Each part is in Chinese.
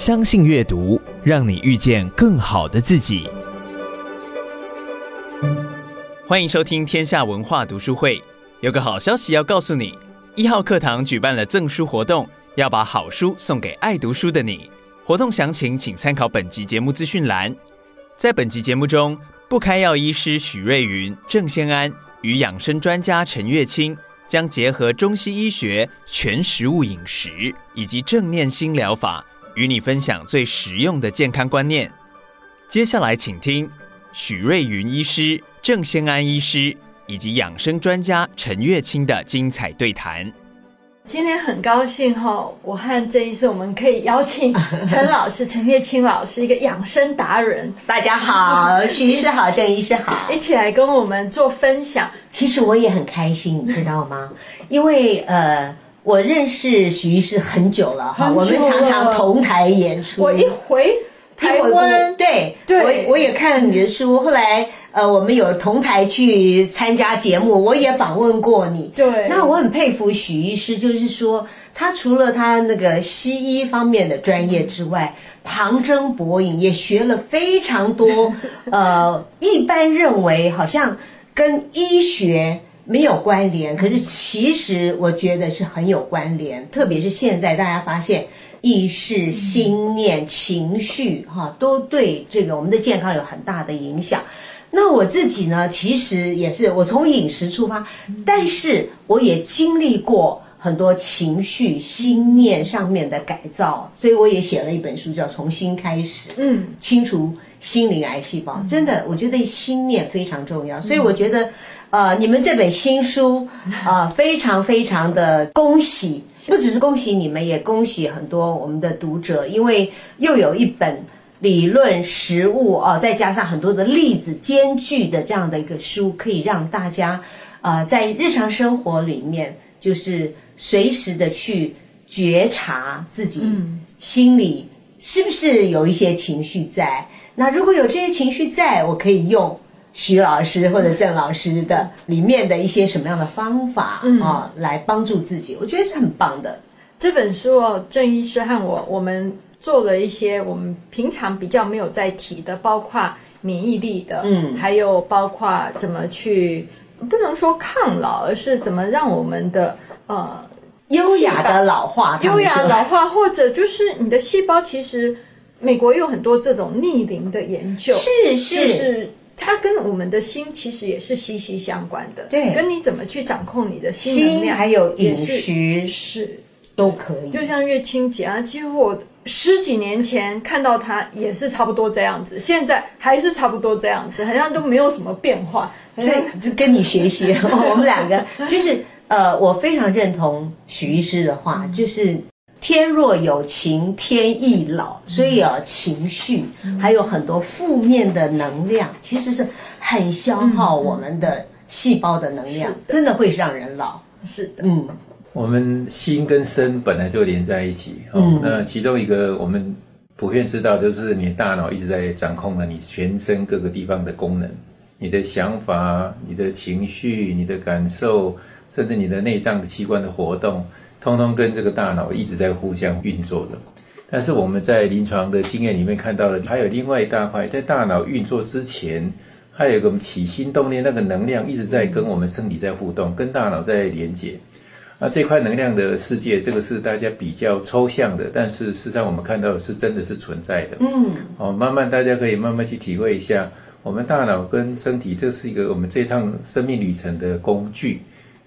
相信阅读，让你遇见更好的自己。欢迎收听天下文化读书会。有个好消息要告诉你：一号课堂举办了赠书活动，要把好书送给爱读书的你。活动详情请参考本集节目资讯栏。在本集节目中，不开药医师许瑞云、郑先安与养生专家陈月清将结合中西医学、全食物饮食以及正念心疗法，与你分享最实用的健康观念。接下来，请听许瑞云医师、郑先安医师以及养生专家陈月清的精彩对谈。今天很高兴哈，我和郑医师我们可以邀请陈老师、陈月清老师，一个养生达人。大家好，许医师好，郑医师好，一起来跟我们做分享。其实我也很开心，你知道吗？因为呃，我认识许医师很久了哈，我们常常同台演出。我一回台湾，对对，我我也看了你的书，后来。呃，我们有同台去参加节目，我也访问过你。对，那我很佩服许医师，就是说他除了他那个西医方面的专业之外，旁征博引，也学了非常多。呃，一般认为好像跟医学没有关联，可是其实我觉得是很有关联。特别是现在大家发现意识、心念、情绪，哈，都对这个我们的健康有很大的影响。那我自己呢，其实也是我从饮食出发，但是我也经历过很多情绪、心念上面的改造，所以我也写了一本书，叫《从新开始》，嗯，清除心灵癌细胞。真的，我觉得心念非常重要，所以我觉得，呃，你们这本新书啊，呃，非常非常的恭喜，不只是恭喜你们，也恭喜很多我们的读者，因为又有一本。理论实务啊，再加上很多的例子兼具的这样的一个书，可以让大家啊、呃，在日常生活里面，就是随时的去觉察自己心里是不是有一些情绪在。那如果有这些情绪在，我可以用许老师或者郑老师的里面的一些什么样的方法啊，来帮助自己，我觉得是很棒的。这本书哦，郑医师和我我们。做了一些我们平常比较没有在提的，包括免疫力的，嗯，还有包括怎么去不能说抗老，而是怎么让我们的呃优雅的老化，优雅老化，或者就是你的细胞，其实美国有很多这种逆龄的研究，是是，就是它跟我们的心其实也是息息相关的，对，跟你怎么去掌控你的心还有饮食是都可以，就像月清姐啊，几乎我。十几年前看到她也是差不多这样子，现在还是差不多这样子，好像都没有什么变化。所以跟你学习，我们两个就是呃，我非常认同许医师的话，就是天若有情天亦老，所以啊，情绪还有很多负面的能量，其实是很消耗我们的细胞的能量，真的会让人老。是的，嗯。我们心跟身本来就连在一起，哦，那其中一个我们普遍知道，就是你的大脑一直在掌控了你全身各个地方的功能，你的想法、你的情绪、你的感受，甚至你的内脏的器官的活动，通通跟这个大脑一直在互相运作的。但是我们在临床的经验里面看到了，还有另外一大块，在大脑运作之前，还有一个起心动念那个能量一直在跟我们身体在互动，跟大脑在连接。那这块能量的世界，这个是大家比较抽象的，但是事实际上我们看到的是真的是存在的。嗯，哦，慢慢大家可以慢慢去体会一下，我们大脑跟身体，这是一个我们这趟生命旅程的工具。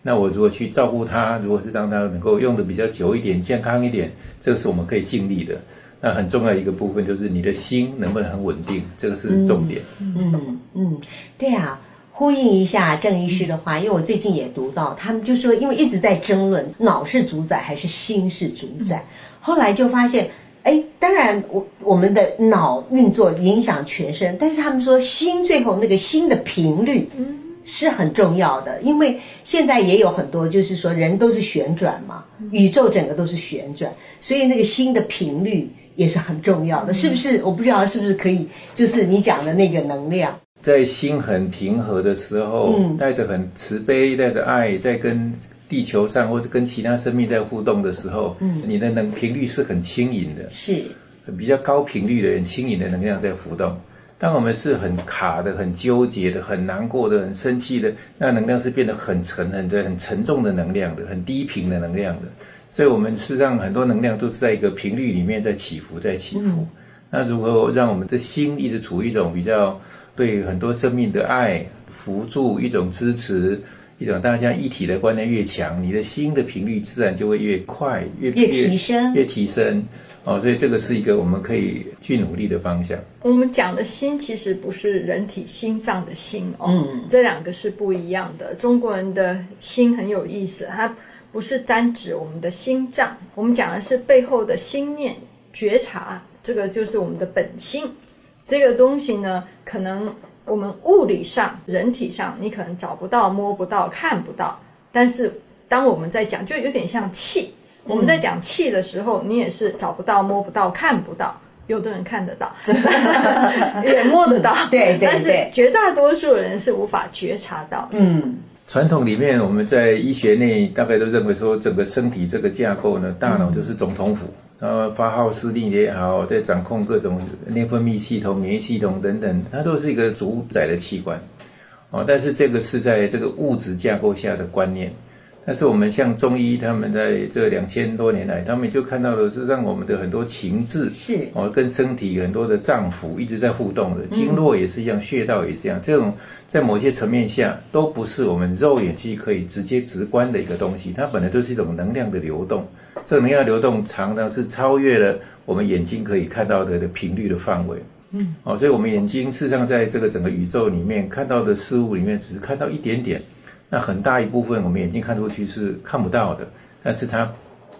那我如果去照顾他，如果是让他能够用的比较久一点、健康一点，这个是我们可以尽力的。那很重要一个部分就是你的心能不能很稳定，这个是重点。嗯嗯，嗯，对啊。呼应一下郑医师的话，因为我最近也读到，他们就说，因为一直在争论脑是主宰还是心是主宰，后来就发现，哎，当然我我们的脑运作影响全身，但是他们说心最后那个心的频率是很重要的，因为现在也有很多就是说人都是旋转嘛，宇宙整个都是旋转，所以那个心的频率也是很重要的，是不是？我不知道是不是可以，就是你讲的那个能量。在心很平和的时候，嗯，带着很慈悲，带着爱，在跟地球上或者跟其他生命在互动的时候，嗯，你的能频率是很轻盈的。是，比较高频率的很，轻盈的能量在浮动。当我们是很卡的、很纠结的、很难过的、很生气的，那能量是变得很沉、很沉、很沉重的能量的，很低频的能量的。所以，我们事实上很多能量都是在一个频率里面在起伏，在起伏。嗯、那如何让我们的心一直处于一种比较对很多生命的爱、扶助、一种支持、一种大家一体的观念越强，你的心的频率自然就会越快、越越提升、越提升。哦，所以这个是一个我们可以去努力的方向。我们讲的心其实不是人体心脏的心哦，嗯，这两个是不一样的。中国人的心很有意思，它不是单指我们的心脏，我们讲的是背后的心念觉察，这个就是我们的本心。这个东西呢，可能我们物理上、人体上你可能找不到、摸不到、看不到，但是当我们在讲，就有点像气。我们在讲气的时候，你也是找不到、摸不到、看不到。有的人看得到，也摸得到，对对对。但是绝大多数人是无法觉察到。嗯，传统里面我们在医学内大概都认为说，整个身体这个架构呢，大脑就是总统府，然后发号施令也好，在掌控各种内分泌系统、免疫系统等等，它都是一个主宰的器官。哦，但是这个是在这个物质架构下的观念。但是我们像中医，他们在这两千多年来，他们就看到的是让我们的很多情志是哦，跟身体很多的脏腑一直在互动的，经络也是一样，穴道也是一样。这种在某些层面下，都不是我们肉眼去可以直接直观的一个东西，它本来就是一种能量的流动。这能量流动常常是超越了我们眼睛可以看到的的频率的范围。嗯，哦，所以我们眼睛事实上在这个整个宇宙里面看到的事物里面，只是看到一点点。那很大一部分我们眼睛看出去是看不到的，但是它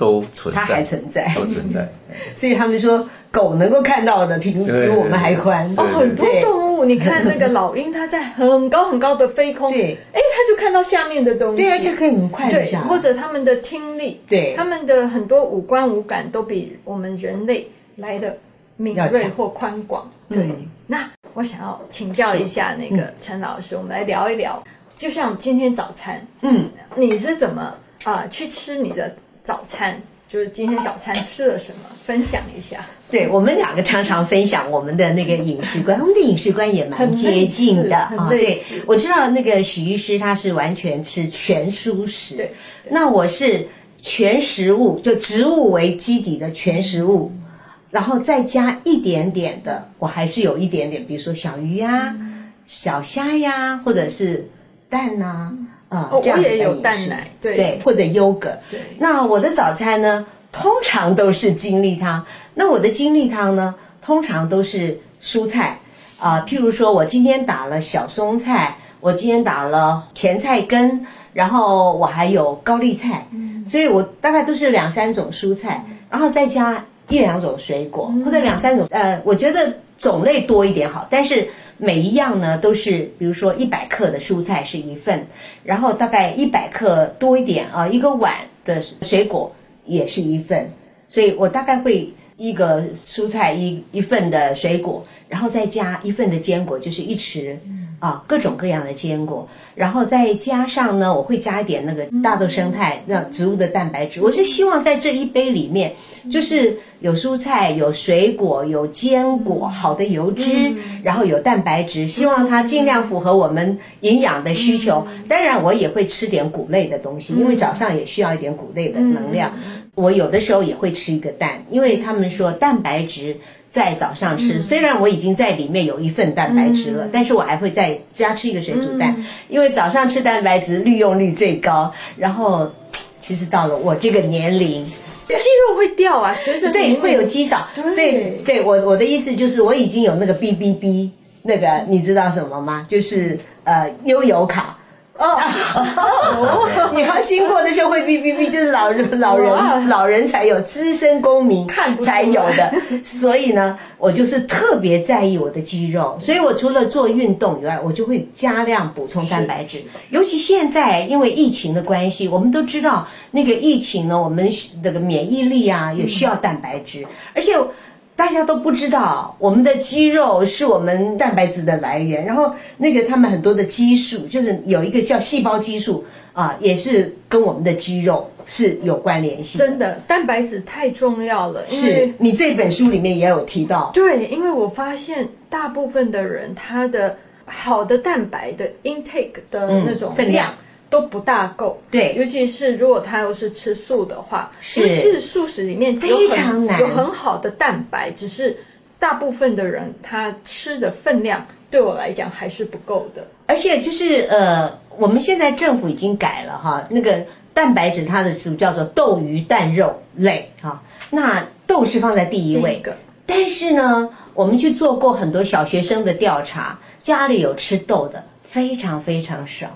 都存在，它还存在，都存在。所以他们说狗能够看到的频率比我们还宽。哦，很多动物，你看那个老鹰，它在很高很高的飞空，对，哎，它就看到下面的东西，对，而且可以很快的下。或者他们的听力，对，他们的很多五官五感都比我们人类来的敏锐或宽广。对，那我想要请教一下那个陈老师，我们来聊一聊。就像今天早餐，嗯，你是怎么啊、呃、去吃你的早餐？就是今天早餐吃了什么？分享一下。对，我们两个常常分享我们的那个饮食观，我们的饮食观也蛮接近的啊。对，我知道那个许医师他是完全吃全蔬食，对，那我是全食物，就植物为基底的全食物，然后再加一点点的，我还是有一点点，比如说小鱼呀、嗯、小虾呀，或者是。蛋呐，啊，这样也有蛋奶，对，或者优格。对，那我的早餐呢，通常都是精力汤。那我的精力汤呢，通常都是蔬菜啊，譬如说我今天打了小松菜，我今天打了甜菜根，然后我还有高丽菜，嗯，所以我大概都是两三种蔬菜，然后再加一两种水果，或者两三种，呃，我觉得种类多一点好，但是。每一样呢都是，比如说一百克的蔬菜是一份，然后大概一百克多一点啊，一个碗的水果也是一份，所以我大概会一个蔬菜一一份的水果，然后再加一份的坚果，就是一匙啊，各种各样的坚果，然后再加上呢，我会加一点那个大豆生态，那植物的蛋白质，我是希望在这一杯里面就是。有蔬菜，有水果，有坚果，好的油脂，嗯、然后有蛋白质，希望它尽量符合我们营养的需求。嗯、当然，我也会吃点谷类的东西，因为早上也需要一点谷类的能量。嗯、我有的时候也会吃一个蛋，因为他们说蛋白质在早上吃，嗯、虽然我已经在里面有一份蛋白质了，嗯、但是我还会再加吃一个水煮蛋，嗯、因为早上吃蛋白质利用率最高。然后，其实到了我这个年龄。肌 肉会掉啊，随着对会有肌少。对对，对，我我的意思就是我已经有那个 B B B 那个，你知道什么吗？就是呃悠游卡。哦，你要经过的时候会哔哔哔，就是老人老人老人才有，资深公民看才有的。所以呢，我就是特别在意我的肌肉，所以我除了做运动以外，我就会加量补充蛋白质。尤其现在因为疫情的关系，我们都知道那个疫情呢，我们那个免疫力啊也需要蛋白质，而且。大家都不知道，我们的肌肉是我们蛋白质的来源。然后那个他们很多的激素，就是有一个叫细胞激素啊，也是跟我们的肌肉是有关联性。真的，蛋白质太重要了。因为是你这本书里面也有提到。对，因为我发现大部分的人他的好的蛋白的 intake 的那种分量都不大够。对，尤其是如果他又是吃素的话，是因为其实素食里面非常难有很好的蛋白，只是大部分的人他吃的分量对我来讲还是不够的。而且就是呃，我们现在政府已经改了哈，那个蛋白质它的词叫做豆鱼蛋肉类哈，那豆是放在第一位。第一个。但是呢，我们去做过很多小学生的调查，家里有吃豆的非常非常少，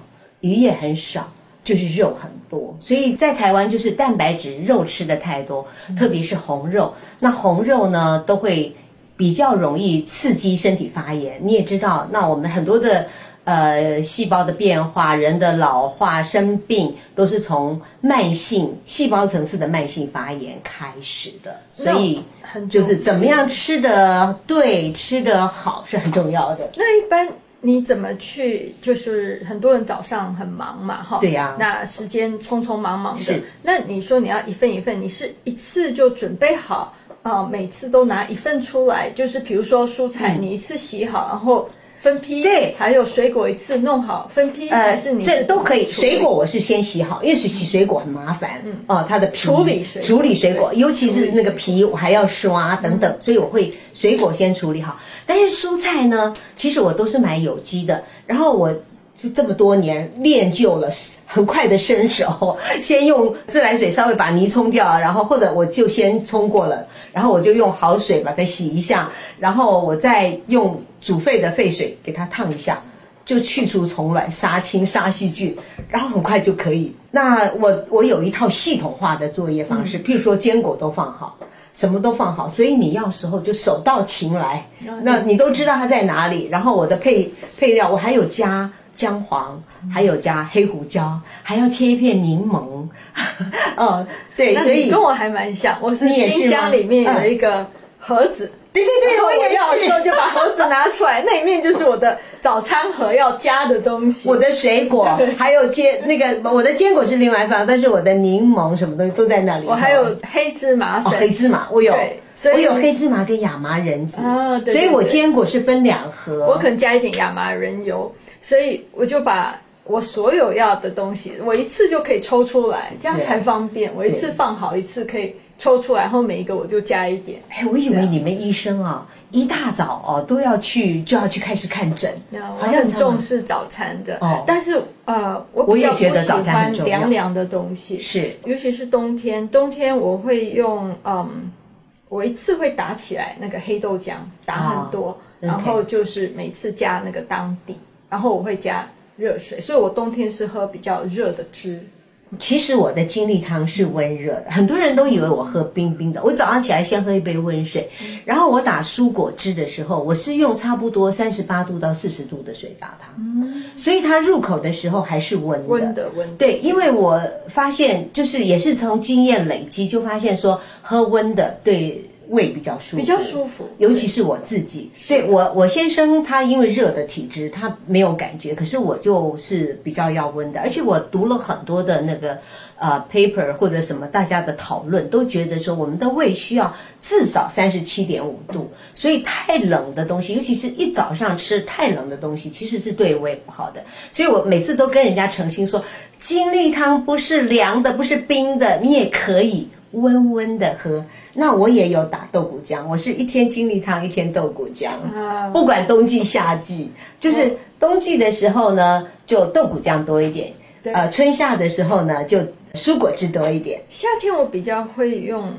鱼也很少，就是肉很多。所以在台湾就是蛋白质肉吃的太多，特别是红肉。那红肉呢，都会比较容易刺激身体发炎。你也知道，那我们很多的。呃，细胞的变化、人的老化、生病，都是从慢性细胞层次的慢性发炎开始的。所以，就是怎么样吃的对、吃的好是很重要的。那一般你怎么去？就是很多人早上很忙嘛，哈，对呀。那时间匆匆忙忙的，是。那你说你要一份一份，你是一次就准备好啊、呃？每次都拿一份出来，就是比如说蔬菜，你一次洗好，嗯、然后。分批对，还有水果一次弄好分批，呃，还是你这都可以。水果我是先洗好，因为是洗水果很麻烦，嗯，哦，它的皮处理水处理水果，尤其是那个皮我还要刷等等，所以我会水果先处理好。但是蔬菜呢，其实我都是买有机的，然后我。是这么多年练就了很快的身手，先用自来水稍微把泥冲掉，然后或者我就先冲过了，然后我就用好水把它洗一下，然后我再用煮沸的沸水给它烫一下，就去除虫卵、杀青、杀细菌，然后很快就可以。那我我有一套系统化的作业方式，譬如说坚果都放好，什么都放好，所以你要时候就手到擒来，那你都知道它在哪里。然后我的配配料我还有加。姜黄，还有加黑胡椒，还要切一片柠檬。哦，对，所以跟我还蛮像。我是冰箱里面有一个盒子，对对对，我也要的时候就把盒子拿出来，那里面就是我的早餐盒要加的东西。我的水果还有坚那个，我的坚果是另外放，但是我的柠檬什么东西都在那里。我还有黑芝麻粉，黑芝麻我有，我有黑芝麻跟亚麻仁籽啊，所以我坚果是分两盒，我可能加一点亚麻仁油。所以我就把我所有要的东西，我一次就可以抽出来，这样才方便。我一次放好，一次可以抽出来，然后每一个我就加一点。哎，我以为你们医生啊，一大早哦都要去，就要去开始看诊，好像很重视早餐的。哦，但是呃，我比较不喜欢凉凉的东西，是，尤其是冬天。冬天我会用嗯，我一次会打起来那个黑豆浆，打很多，然后就是每次加那个当地。然后我会加热水，所以我冬天是喝比较热的汁。其实我的精力汤是温热的，很多人都以为我喝冰冰的。我早上起来先喝一杯温水，然后我打蔬果汁的时候，我是用差不多三十八度到四十度的水打它，嗯，所以它入口的时候还是温的。温的温的。对，因为我发现就是也是从经验累积，就发现说喝温的对。胃比较舒服，比较舒服，尤其是我自己。对，对我，我先生他因为热的体质，他没有感觉，可是我就是比较要温的。而且我读了很多的那个呃 paper 或者什么，大家的讨论都觉得说，我们的胃需要至少三十七点五度，所以太冷的东西，尤其是一早上吃太冷的东西，其实是对胃不好的。所以我每次都跟人家澄清说，精力汤不是凉的，不是冰的，你也可以温温的喝。那我也有打豆鼓浆，我是一天精力汤，一天豆鼓浆，不管冬季夏季，就是冬季的时候呢，就豆鼓浆多一点，呃，春夏的时候呢，就蔬果汁多一点。夏天我比较会用，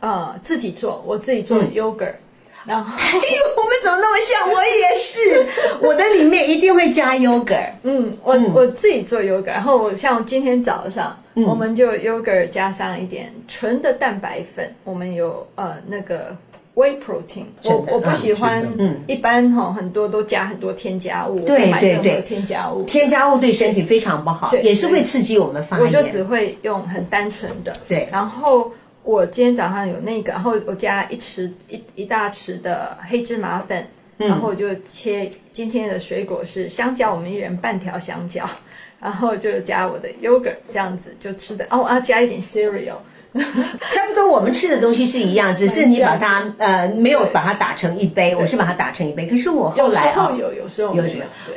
呃，自己做，我自己做 yogurt。嗯然后，哎呦，我们怎么那么像？我也是，我的里面一定会加 yogurt。嗯，我、嗯、我自己做 yogurt，然后像今天早上，嗯、我们就 yogurt 加上一点纯的蛋白粉，我们有呃那个 whey protein。我我不喜欢，嗯，一般哈、哦、很多都加很多添加物，对对对，添加物，添加物对身体非常不好，也是会刺激我们发炎。我就只会用很单纯的，对，然后。我今天早上有那个，然后我加一匙一一大匙的黑芝麻粉，然后我就切今天的水果是香蕉，我们一人半条香蕉，然后就加我的 yogurt 这样子就吃的。哦，我要加一点 cereal。差不多，我们吃的东西是一样，只是你把它 呃没有把它打成一杯，我是把它打成一杯。可是我后来啊，有有时候有，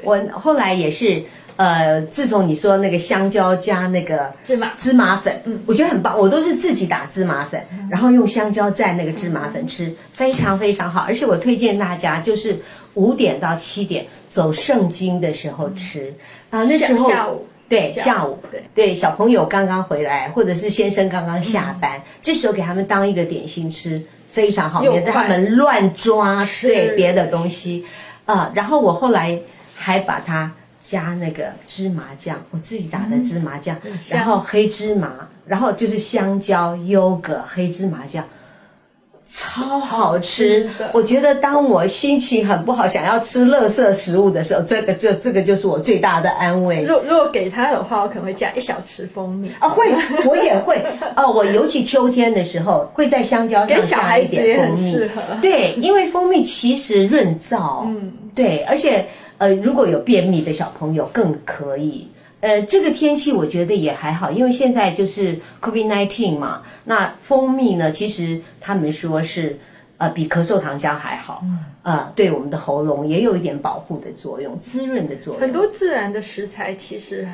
我后来也是呃，自从你说那个香蕉加那个芝麻芝麻粉，嗯，我觉得很棒。我都是自己打芝麻粉，然后用香蕉蘸那个芝麻粉吃，非常非常好。而且我推荐大家就是五点到七点走圣经的时候吃啊，那时候下午。对，下午对对，小朋友刚刚回来，或者是先生刚刚下班，嗯、这时候给他们当一个点心吃，非常好，免得他们乱抓对别的东西啊、呃。然后我后来还把它加那个芝麻酱，我自己打的芝麻酱，嗯、然后黑芝麻，然后就是香蕉、优格、黑芝麻酱。超好吃！我觉得当我心情很不好，想要吃垃圾食物的时候，这个这这个就是我最大的安慰。如果如果给他的话，我可能会加一小匙蜂蜜啊，会，我也会哦。我尤其秋天的时候，会在香蕉上加一点蜂蜜，对，因为蜂蜜其实润燥，嗯，对，而且呃，如果有便秘的小朋友更可以。呃，这个天气我觉得也还好，因为现在就是 COVID-19 嘛。那蜂蜜呢，其实他们说是呃比咳嗽糖浆还好，呃，对我们的喉咙也有一点保护的作用，滋润的作用。很多自然的食材其实。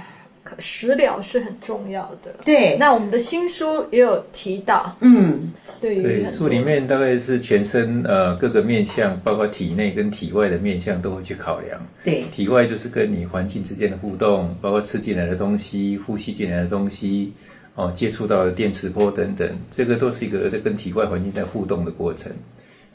食疗是很重要的。对，那我们的新书也有提到，嗯，对，对，书里面大概是全身呃各个面向，包括体内跟体外的面向都会去考量。对，体外就是跟你环境之间的互动，包括吃进来的东西、呼吸进来的东西，哦，接触到的电磁波等等，这个都是一个在跟体外环境在互动的过程。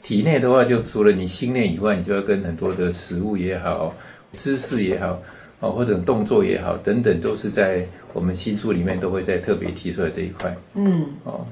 体内的话，就除了你心念以外，你就要跟很多的食物也好、知识也好。哦，或者动作也好，等等，都是在我们新书里面都会在特别提出来这一块。嗯，哦，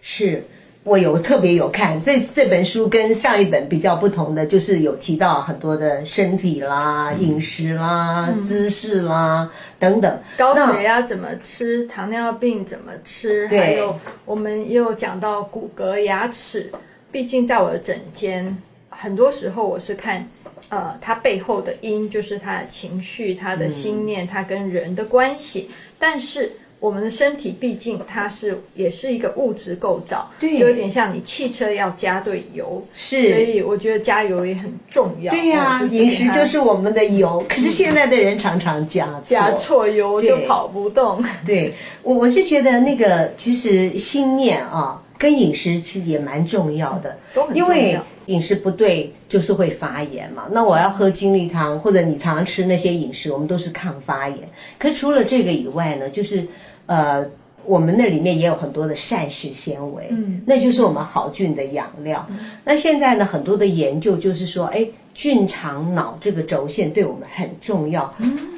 是我有特别有看这这本书跟上一本比较不同的，就是有提到很多的身体啦、嗯、饮食啦、嗯、姿势啦等等。高血压怎么吃？糖尿病怎么吃？对，还有我们也有讲到骨骼、牙齿。毕竟在我的诊间，很多时候我是看。呃，它背后的因就是他的情绪、他的心念、他跟人的关系。嗯、但是我们的身体毕竟它是也是一个物质构造，对，有点像你汽车要加对油，是，所以我觉得加油也很重要。对呀、啊，饮食就是我们的油。可是现在的人常常加错加错油就跑不动。对，我我是觉得那个其实心念啊，跟饮食其实也蛮重要的，都很重要。因为饮食不对就是会发炎嘛。那我要喝精力汤，或者你常常吃那些饮食，我们都是抗发炎。可除了这个以外呢，就是呃，我们那里面也有很多的膳食纤维，嗯，那就是我们好菌的养料。嗯、那现在呢，很多的研究就是说，哎。菌肠脑这个轴线对我们很重要，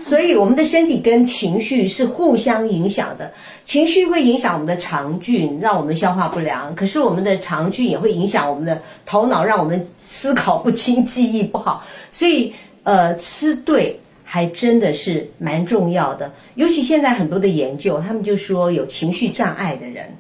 所以我们的身体跟情绪是互相影响的。情绪会影响我们的肠菌，让我们消化不良；可是我们的肠菌也会影响我们的头脑，让我们思考不清、记忆不好。所以，呃，吃对还真的是蛮重要的。尤其现在很多的研究，他们就说有情绪障碍的人，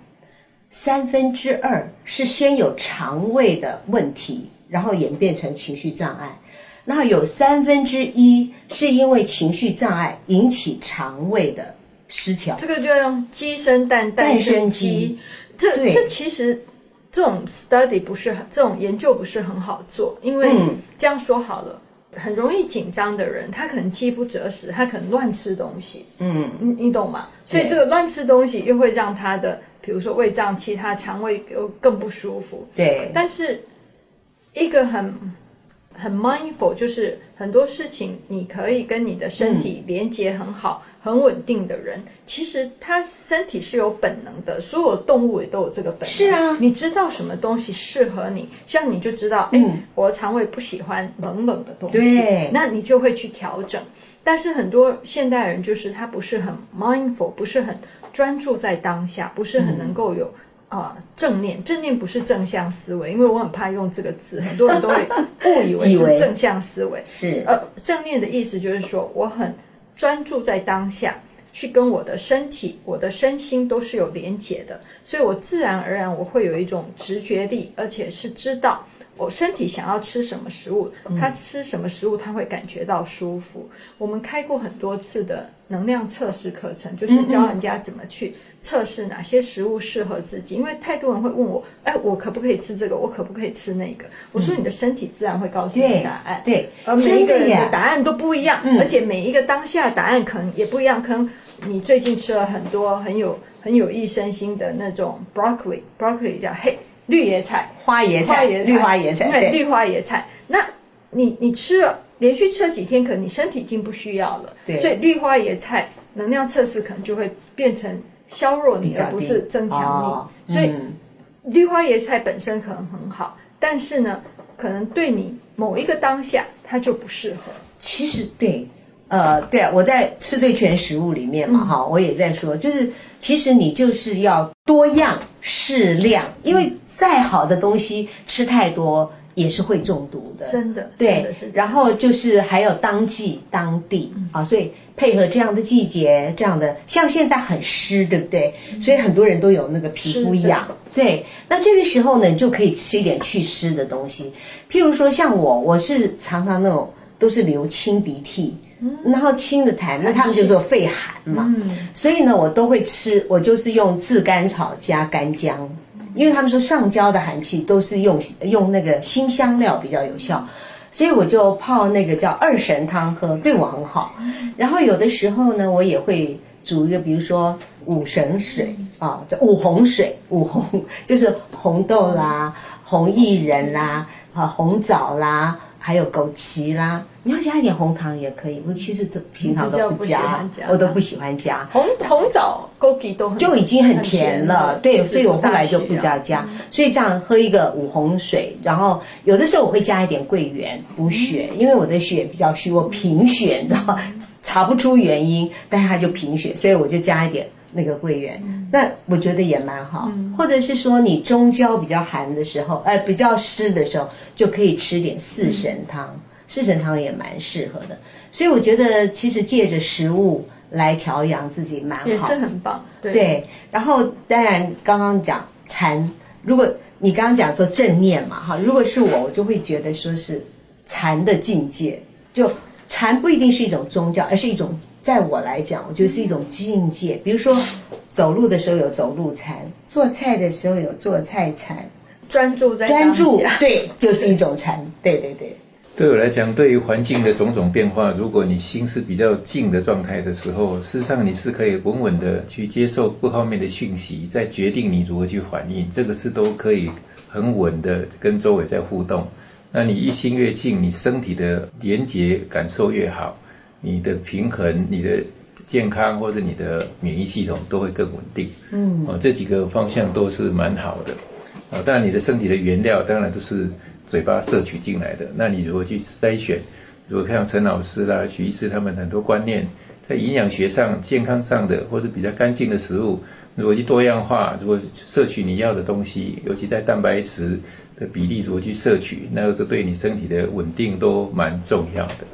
三分之二是先有肠胃的问题。然后演变成情绪障碍，然后有三分之一是因为情绪障碍引起肠胃的失调。这个就用鸡生蛋，蛋生鸡。这这其实这种 study 不是很，这种研究不是很好做，因为这样说好了，嗯、很容易紧张的人，他可能饥不择食，他可能乱吃东西。嗯，你你懂吗？所以这个乱吃东西又会让他的，比如说胃胀气，他肠胃又更不舒服。对，但是。一个很很 mindful，就是很多事情你可以跟你的身体连接很好、嗯、很稳定的人，其实他身体是有本能的。所有动物也都有这个本能。是啊，你知道什么东西适合你，像你就知道，哎、嗯，我的肠胃不喜欢冷冷的东西，对，那你就会去调整。但是很多现代人就是他不是很 mindful，不是很专注在当下，不是很能够有。嗯啊，正念，正念不是正向思维，因为我很怕用这个字，很多人都会误以为是正向思维。是，呃，正念的意思就是说，我很专注在当下，去跟我的身体、我的身心都是有连结的，所以我自然而然我会有一种直觉力，而且是知道我身体想要吃什么食物，它吃什么食物它会感觉到舒服。我们开过很多次的。能量测试课程，就是教人家怎么去测试哪些食物适合自己。因为太多人会问我，哎，我可不可以吃这个？我可不可以吃那个？我说你的身体自然会告诉你答案。对，而每一个人的答案都不一样，而且每一个当下答案可能也不一样。可能你最近吃了很多很有很有益身心的那种 broccoli，broccoli 叫嘿绿野菜、花椰菜、绿花椰菜，对，绿花椰菜。那你你吃了。连续吃了几天，可能你身体已经不需要了，对，所以绿花椰菜能量测试可能就会变成削弱你，而不是增强你。所以绿花椰菜本身可能很好，但是呢，可能对你某一个当下它就不适合。其实对，呃，对啊，我在吃对全食物里面嘛，哈、嗯，我也在说，就是其实你就是要多样适量，因为再好的东西吃太多。也是会中毒的，真的。对，然后就是还有当季当地啊，所以配合这样的季节，这样的像现在很湿，对不对？所以很多人都有那个皮肤痒。对，那这个时候呢，你就可以吃一点祛湿的东西，譬如说像我，我是常常那种都是流清鼻涕，然后清的痰，那他们 就说肺寒嘛，所以呢，我都会吃，我就是用炙甘草加干姜。因为他们说上焦的寒气都是用用那个辛香料比较有效，所以我就泡那个叫二神汤喝，对我很好。然后有的时候呢，我也会煮一个，比如说五神水啊，叫五红水，五红 就是红豆啦、红薏仁啦、啊红枣啦。还有枸杞啦，你要加一点红糖也可以。我其实都平常都不加，我都不喜欢加红红枣、枸杞都就已经很甜了。对，所以我后来就不加加。所以这样喝一个五红水，然后有的时候我会加一点桂圆补血，因为我的血比较虚，我贫血，你知道吗？查不出原因，但是它就贫血，所以我就加一点。那个桂圆，那我觉得也蛮好。或者是说你中焦比较寒的时候，呃，比较湿的时候，就可以吃点四神汤。四神汤也蛮适合的。所以我觉得其实借着食物来调养自己蛮好，也是很棒。对。对，然后当然刚刚讲禅，如果你刚刚讲说正念嘛，哈，如果是我，我就会觉得说是禅的境界。就禅不一定是一种宗教，而是一种。在我来讲，我觉得是一种境界。比如说，走路的时候有走路禅，做菜的时候有做菜禅，专注在专注，对，就是一种禅。对对对。对我来讲，对于环境的种种变化，如果你心是比较静的状态的时候，事实上你是可以稳稳的去接受各方面的讯息，再决定你如何去反应。这个是都可以很稳的跟周围在互动。那你一心越静，你身体的连结感受越好。你的平衡、你的健康或者你的免疫系统都会更稳定。嗯，哦，这几个方向都是蛮好的。啊，当然你的身体的原料当然都是嘴巴摄取进来的。那你如果去筛选，如果像陈老师啦、许医师他们很多观念，在营养学上、健康上的，或是比较干净的食物，如果去多样化，如果摄取你要的东西，尤其在蛋白质的比例如何去摄取，那这对你身体的稳定都蛮重要的。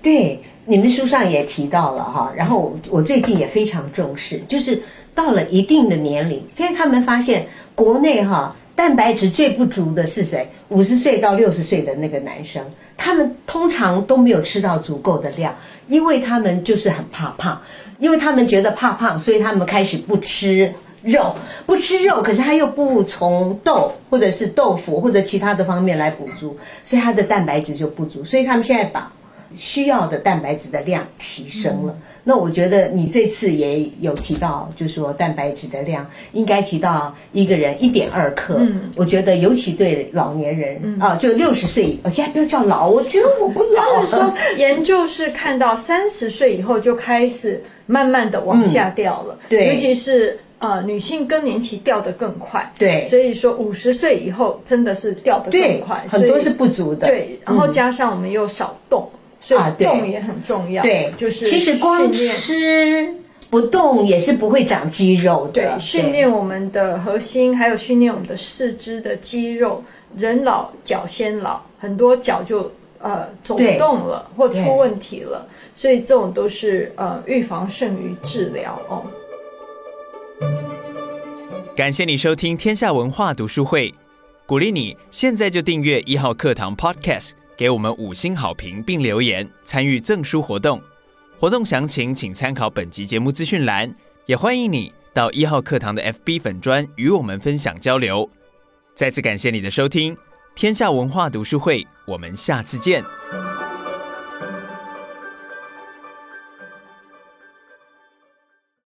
对。你们书上也提到了哈，然后我最近也非常重视，就是到了一定的年龄，所以他们发现国内哈蛋白质最不足的是谁？五十岁到六十岁的那个男生，他们通常都没有吃到足够的量，因为他们就是很怕胖，因为他们觉得怕胖，所以他们开始不吃肉，不吃肉，可是他又不从豆或者是豆腐或者其他的方面来补足，所以他的蛋白质就不足，所以他们现在把。需要的蛋白质的量提升了，嗯、那我觉得你这次也有提到，就是说蛋白质的量应该提到一个人一点二克。嗯，我觉得尤其对老年人、嗯、啊，就六十岁，我现在不要叫老，我觉得我不老。说研究是看到三十岁以后就开始慢慢的往下掉了，嗯、对，尤其是呃女性更年期掉得更快，对，所以说五十岁以后真的是掉得更快，很多是不足的，对，然后加上我们又少动。嗯所以动也很重要，对，就是其实光吃不动也是不会长肌肉的。对，训练我们的核心，还有训练我们的四肢的肌肉。人老脚先老，很多脚就呃走不动了，或出问题了。所以这种都是呃预防胜于治疗哦。感谢你收听天下文化读书会，鼓励你现在就订阅一号课堂 Podcast。给我们五星好评并留言，参与赠书活动。活动详情请参考本集节目资讯栏，也欢迎你到一号课堂的 FB 粉专与我们分享交流。再次感谢你的收听，天下文化读书会，我们下次见。